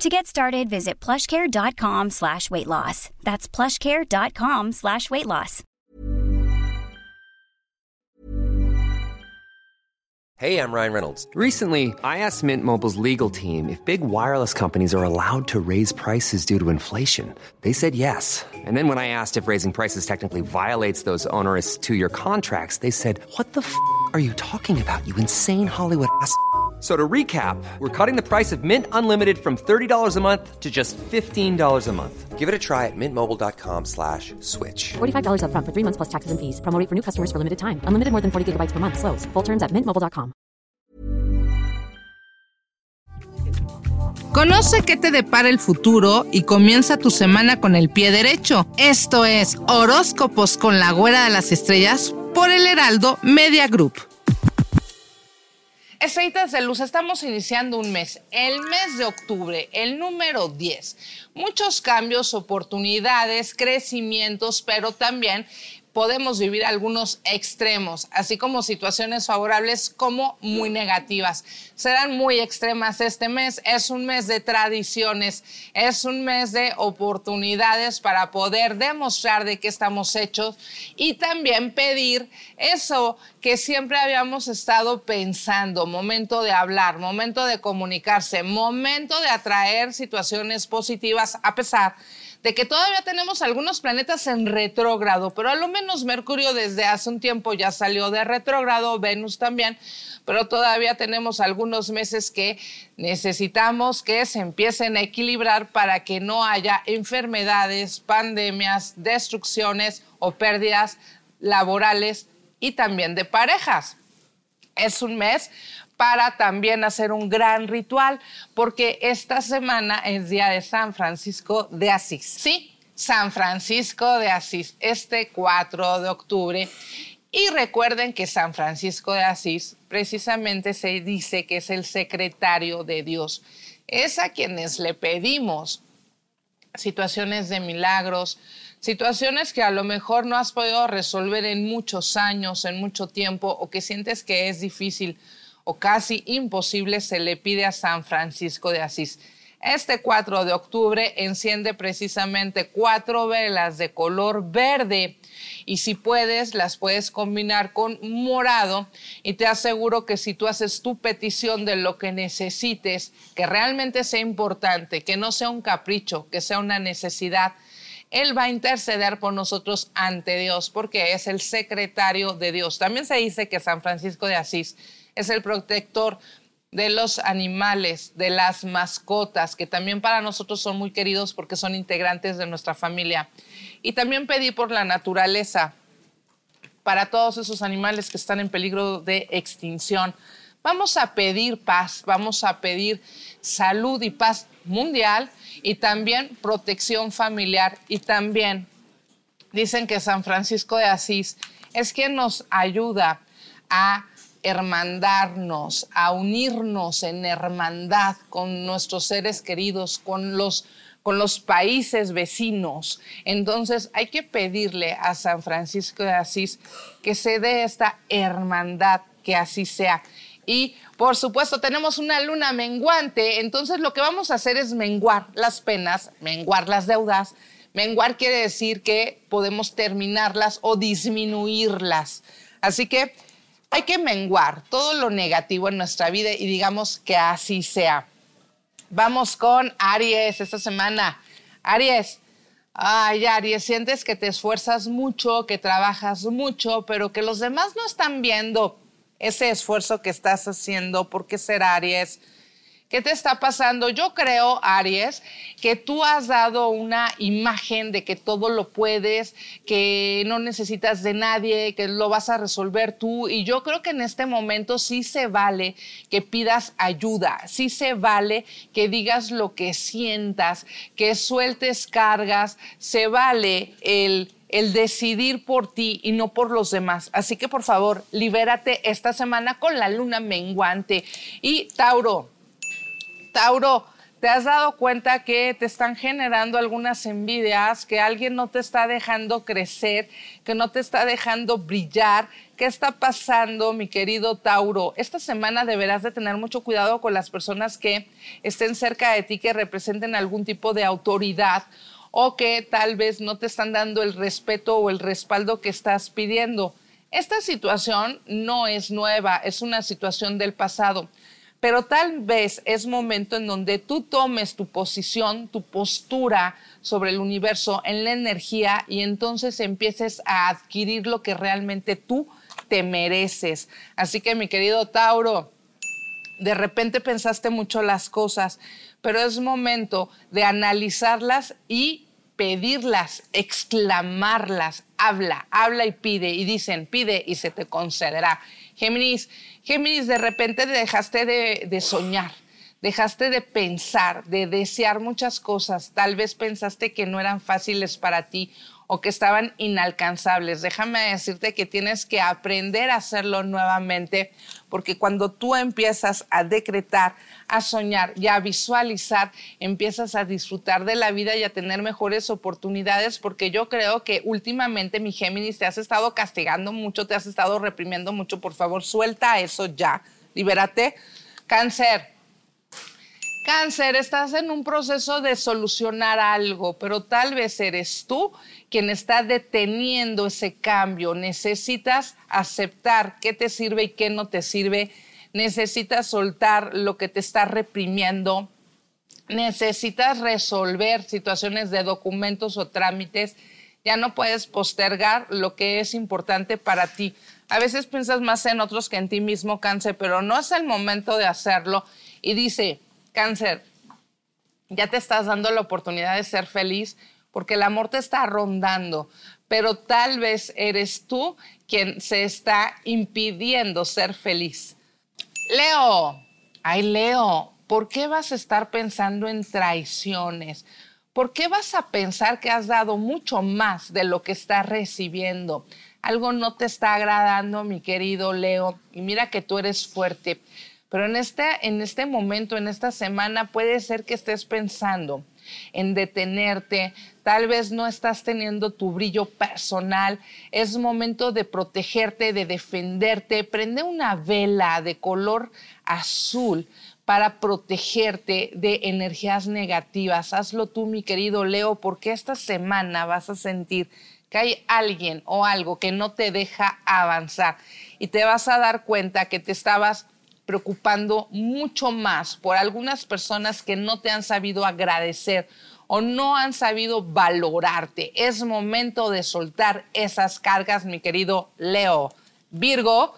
To get started, visit plushcare.com slash weight loss. That's plushcare.com slash weight loss. Hey, I'm Ryan Reynolds. Recently, I asked Mint Mobile's legal team if big wireless companies are allowed to raise prices due to inflation. They said yes. And then when I asked if raising prices technically violates those onerous two-year contracts, they said, what the f*** are you talking about, you insane Hollywood ass?" So to recap, we're cutting the price of Mint Unlimited from $30 a month to just $15 a month. Give it a try at mintmobile.com slash switch. $45 upfront for three months plus taxes and fees. Promo for new customers for limited time. Unlimited more than 40 gigabytes per month. Slows. Full terms at mintmobile.com. Conoce qué te depara el futuro y comienza tu semana con el pie derecho. Esto es Horóscopos con la Güera de las Estrellas por el Heraldo Media Group. Estrellitas de luz, estamos iniciando un mes, el mes de octubre, el número 10. Muchos cambios, oportunidades, crecimientos, pero también podemos vivir algunos extremos, así como situaciones favorables como muy negativas. Serán muy extremas este mes. Es un mes de tradiciones, es un mes de oportunidades para poder demostrar de qué estamos hechos y también pedir eso que siempre habíamos estado pensando, momento de hablar, momento de comunicarse, momento de atraer situaciones positivas a pesar de que todavía tenemos algunos planetas en retrógrado, pero a lo menos Mercurio desde hace un tiempo ya salió de retrógrado, Venus también, pero todavía tenemos algunos meses que necesitamos que se empiecen a equilibrar para que no haya enfermedades, pandemias, destrucciones o pérdidas laborales y también de parejas. Es un mes para también hacer un gran ritual, porque esta semana es día de San Francisco de Asís. Sí, San Francisco de Asís, este 4 de octubre. Y recuerden que San Francisco de Asís precisamente se dice que es el secretario de Dios. Es a quienes le pedimos situaciones de milagros, situaciones que a lo mejor no has podido resolver en muchos años, en mucho tiempo, o que sientes que es difícil o casi imposible se le pide a San Francisco de Asís. Este 4 de octubre enciende precisamente cuatro velas de color verde y si puedes las puedes combinar con morado y te aseguro que si tú haces tu petición de lo que necesites, que realmente sea importante, que no sea un capricho, que sea una necesidad, él va a interceder por nosotros ante Dios porque es el secretario de Dios. También se dice que San Francisco de Asís es el protector de los animales, de las mascotas, que también para nosotros son muy queridos porque son integrantes de nuestra familia. Y también pedí por la naturaleza, para todos esos animales que están en peligro de extinción. Vamos a pedir paz, vamos a pedir salud y paz mundial y también protección familiar y también dicen que San Francisco de Asís es quien nos ayuda a hermandarnos, a unirnos en hermandad con nuestros seres queridos, con los, con los países vecinos. Entonces hay que pedirle a San Francisco de Asís que se dé esta hermandad, que así sea. Y por supuesto tenemos una luna menguante, entonces lo que vamos a hacer es menguar las penas, menguar las deudas. Menguar quiere decir que podemos terminarlas o disminuirlas. Así que hay que menguar todo lo negativo en nuestra vida y digamos que así sea. Vamos con Aries esta semana. Aries, ay Aries, sientes que te esfuerzas mucho, que trabajas mucho, pero que los demás no están viendo ese esfuerzo que estás haciendo. ¿Por qué ser Aries? ¿Qué te está pasando? Yo creo, Aries, que tú has dado una imagen de que todo lo puedes, que no necesitas de nadie, que lo vas a resolver tú. Y yo creo que en este momento sí se vale que pidas ayuda, sí se vale que digas lo que sientas, que sueltes cargas, se vale el el decidir por ti y no por los demás. Así que por favor, libérate esta semana con la luna menguante. Y Tauro, Tauro, ¿Te has dado cuenta que te están generando algunas envidias, que alguien no te está dejando crecer, que no te está dejando brillar? ¿Qué está pasando, mi querido Tauro? Esta semana deberás de tener mucho cuidado con las personas que estén cerca de ti, que representen algún tipo de autoridad o que tal vez no te están dando el respeto o el respaldo que estás pidiendo. Esta situación no es nueva, es una situación del pasado pero tal vez es momento en donde tú tomes tu posición, tu postura sobre el universo, en la energía y entonces empieces a adquirir lo que realmente tú te mereces. Así que mi querido Tauro, de repente pensaste mucho las cosas, pero es momento de analizarlas y pedirlas, exclamarlas, habla, habla y pide. Y dicen, pide y se te concederá. Géminis, Géminis, de repente dejaste de, de soñar, dejaste de pensar, de desear muchas cosas. Tal vez pensaste que no eran fáciles para ti o que estaban inalcanzables. Déjame decirte que tienes que aprender a hacerlo nuevamente, porque cuando tú empiezas a decretar, a soñar y a visualizar, empiezas a disfrutar de la vida y a tener mejores oportunidades, porque yo creo que últimamente, mi Géminis, te has estado castigando mucho, te has estado reprimiendo mucho. Por favor, suelta eso ya, libérate. Cáncer Cáncer, estás en un proceso de solucionar algo, pero tal vez eres tú quien está deteniendo ese cambio. Necesitas aceptar qué te sirve y qué no te sirve. Necesitas soltar lo que te está reprimiendo. Necesitas resolver situaciones de documentos o trámites. Ya no puedes postergar lo que es importante para ti. A veces piensas más en otros que en ti mismo, cáncer, pero no es el momento de hacerlo. Y dice, cáncer, ya te estás dando la oportunidad de ser feliz porque el amor te está rondando, pero tal vez eres tú quien se está impidiendo ser feliz. Leo, ay Leo, ¿por qué vas a estar pensando en traiciones? ¿Por qué vas a pensar que has dado mucho más de lo que estás recibiendo? Algo no te está agradando, mi querido Leo, y mira que tú eres fuerte. Pero en este, en este momento, en esta semana, puede ser que estés pensando en detenerte, tal vez no estás teniendo tu brillo personal, es momento de protegerte, de defenderte, prende una vela de color azul para protegerte de energías negativas. Hazlo tú, mi querido Leo, porque esta semana vas a sentir que hay alguien o algo que no te deja avanzar y te vas a dar cuenta que te estabas preocupando mucho más por algunas personas que no te han sabido agradecer o no han sabido valorarte. Es momento de soltar esas cargas, mi querido Leo. Virgo,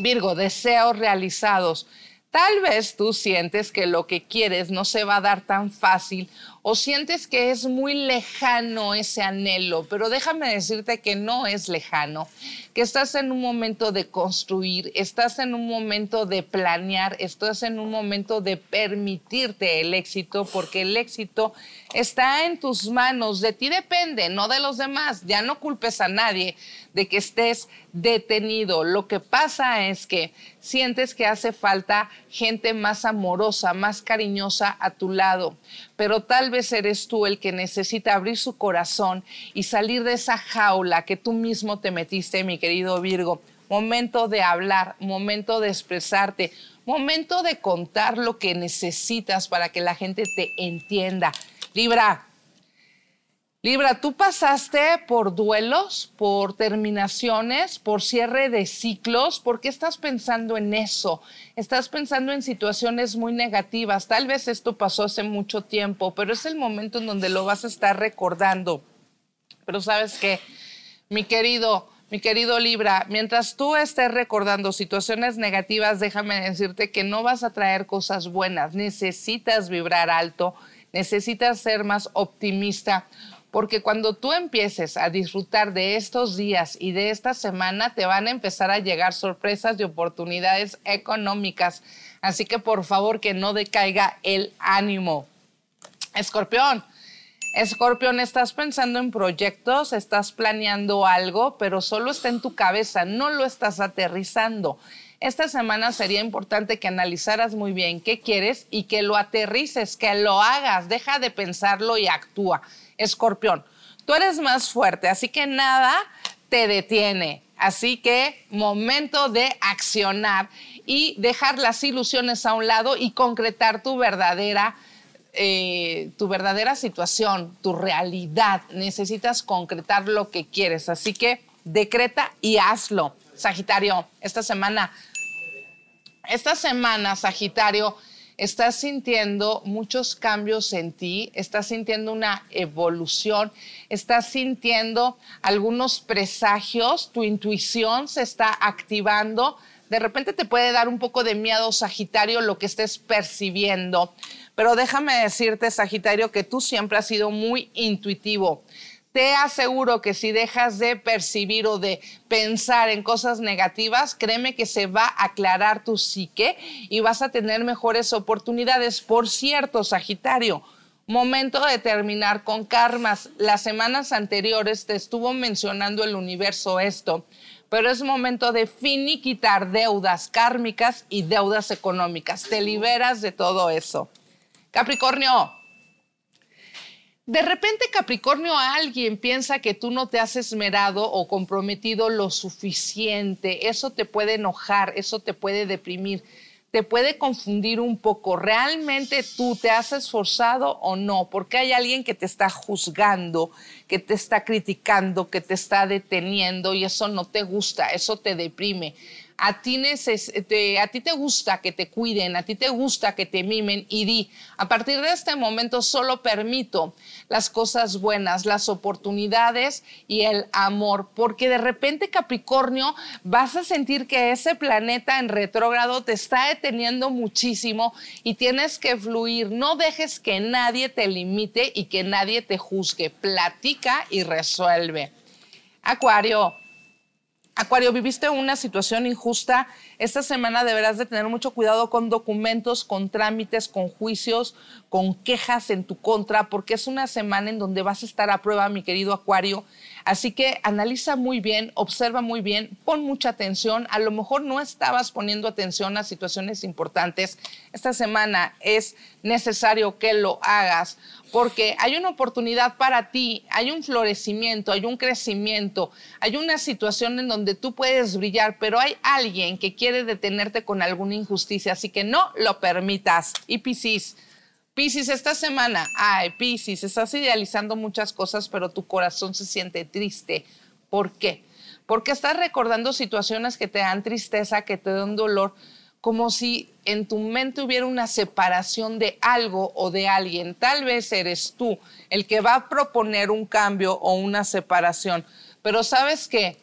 Virgo, deseos realizados. Tal vez tú sientes que lo que quieres no se va a dar tan fácil o sientes que es muy lejano ese anhelo, pero déjame decirte que no es lejano, que estás en un momento de construir, estás en un momento de planear, estás en un momento de permitirte el éxito, porque el éxito está en tus manos, de ti depende, no de los demás, ya no culpes a nadie de que estés detenido. Lo que pasa es que sientes que hace falta gente más amorosa, más cariñosa a tu lado, pero tal vez eres tú el que necesita abrir su corazón y salir de esa jaula que tú mismo te metiste, mi querido Virgo. Momento de hablar, momento de expresarte, momento de contar lo que necesitas para que la gente te entienda. Libra, Libra, tú pasaste por duelos, por terminaciones, por cierre de ciclos. ¿Por qué estás pensando en eso? Estás pensando en situaciones muy negativas. Tal vez esto pasó hace mucho tiempo, pero es el momento en donde lo vas a estar recordando. Pero sabes qué, mi querido, mi querido Libra, mientras tú estés recordando situaciones negativas, déjame decirte que no vas a traer cosas buenas. Necesitas vibrar alto, necesitas ser más optimista porque cuando tú empieces a disfrutar de estos días y de esta semana, te van a empezar a llegar sorpresas y oportunidades económicas. Así que por favor que no decaiga el ánimo. Escorpión. Escorpión, estás pensando en proyectos, estás planeando algo, pero solo está en tu cabeza, no lo estás aterrizando. Esta semana sería importante que analizaras muy bien qué quieres y que lo aterrices, que lo hagas, deja de pensarlo y actúa. Escorpión, tú eres más fuerte, así que nada te detiene. Así que momento de accionar y dejar las ilusiones a un lado y concretar tu verdadera eh, tu verdadera situación, tu realidad. Necesitas concretar lo que quieres. Así que decreta y hazlo. Sagitario, esta semana, esta semana, Sagitario, estás sintiendo muchos cambios en ti, estás sintiendo una evolución, estás sintiendo algunos presagios, tu intuición se está activando. De repente te puede dar un poco de miedo, Sagitario, lo que estés percibiendo. Pero déjame decirte, Sagitario, que tú siempre has sido muy intuitivo. Te aseguro que si dejas de percibir o de pensar en cosas negativas, créeme que se va a aclarar tu psique y vas a tener mejores oportunidades. Por cierto, Sagitario, momento de terminar con karmas. Las semanas anteriores te estuvo mencionando el universo esto, pero es momento de finiquitar deudas kármicas y deudas económicas. Te liberas de todo eso. Capricornio. De repente, Capricornio, alguien piensa que tú no te has esmerado o comprometido lo suficiente. Eso te puede enojar, eso te puede deprimir, te puede confundir un poco. ¿Realmente tú te has esforzado o no? Porque hay alguien que te está juzgando, que te está criticando, que te está deteniendo y eso no te gusta, eso te deprime a ti, te, te gusta que te cuiden, a ti te gusta que te mimen y di, a partir de este momento solo permito las cosas buenas, las oportunidades y el amor, porque de repente Capricornio vas a sentir que ese planeta en retrógrado te está deteniendo muchísimo y tienes que fluir, no dejes que nadie te limite y que nadie te juzgue, platica y resuelve. Acuario, Acuario, viviste una situación injusta. Esta semana deberás de tener mucho cuidado con documentos, con trámites, con juicios, con quejas en tu contra, porque es una semana en donde vas a estar a prueba, mi querido Acuario. Así que analiza muy bien, observa muy bien, pon mucha atención. A lo mejor no estabas poniendo atención a situaciones importantes. Esta semana es necesario que lo hagas porque hay una oportunidad para ti, hay un florecimiento, hay un crecimiento, hay una situación en donde tú puedes brillar, pero hay alguien que quiere detenerte con alguna injusticia, así que no lo permitas. Y Piscis, Piscis, esta semana, ay, Piscis, estás idealizando muchas cosas, pero tu corazón se siente triste. ¿Por qué? Porque estás recordando situaciones que te dan tristeza, que te dan dolor, como si en tu mente hubiera una separación de algo o de alguien. Tal vez eres tú el que va a proponer un cambio o una separación. Pero sabes qué,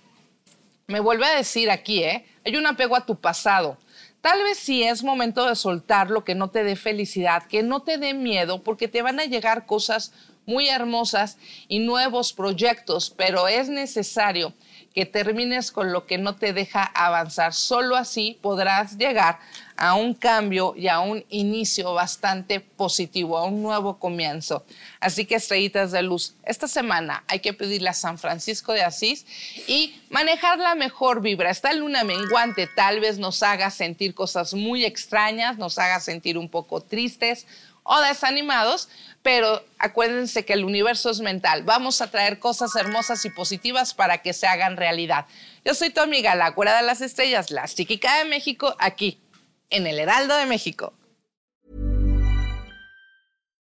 me vuelve a decir aquí, ¿eh? hay un apego a tu pasado. Tal vez sí es momento de soltar lo que no te dé felicidad, que no te dé miedo, porque te van a llegar cosas muy hermosas y nuevos proyectos, pero es necesario que termines con lo que no te deja avanzar. Solo así podrás llegar a un cambio y a un inicio bastante positivo, a un nuevo comienzo. Así que estrellitas de luz, esta semana hay que pedirle a San Francisco de Asís y manejar la mejor vibra. Esta luna menguante tal vez nos haga sentir cosas muy extrañas, nos haga sentir un poco tristes o desanimados, pero acuérdense que el universo es mental. Vamos a traer cosas hermosas y positivas para que se hagan realidad. Yo soy tu amiga, la cuera de las estrellas, la psíquica de México, aquí, en el Heraldo de México.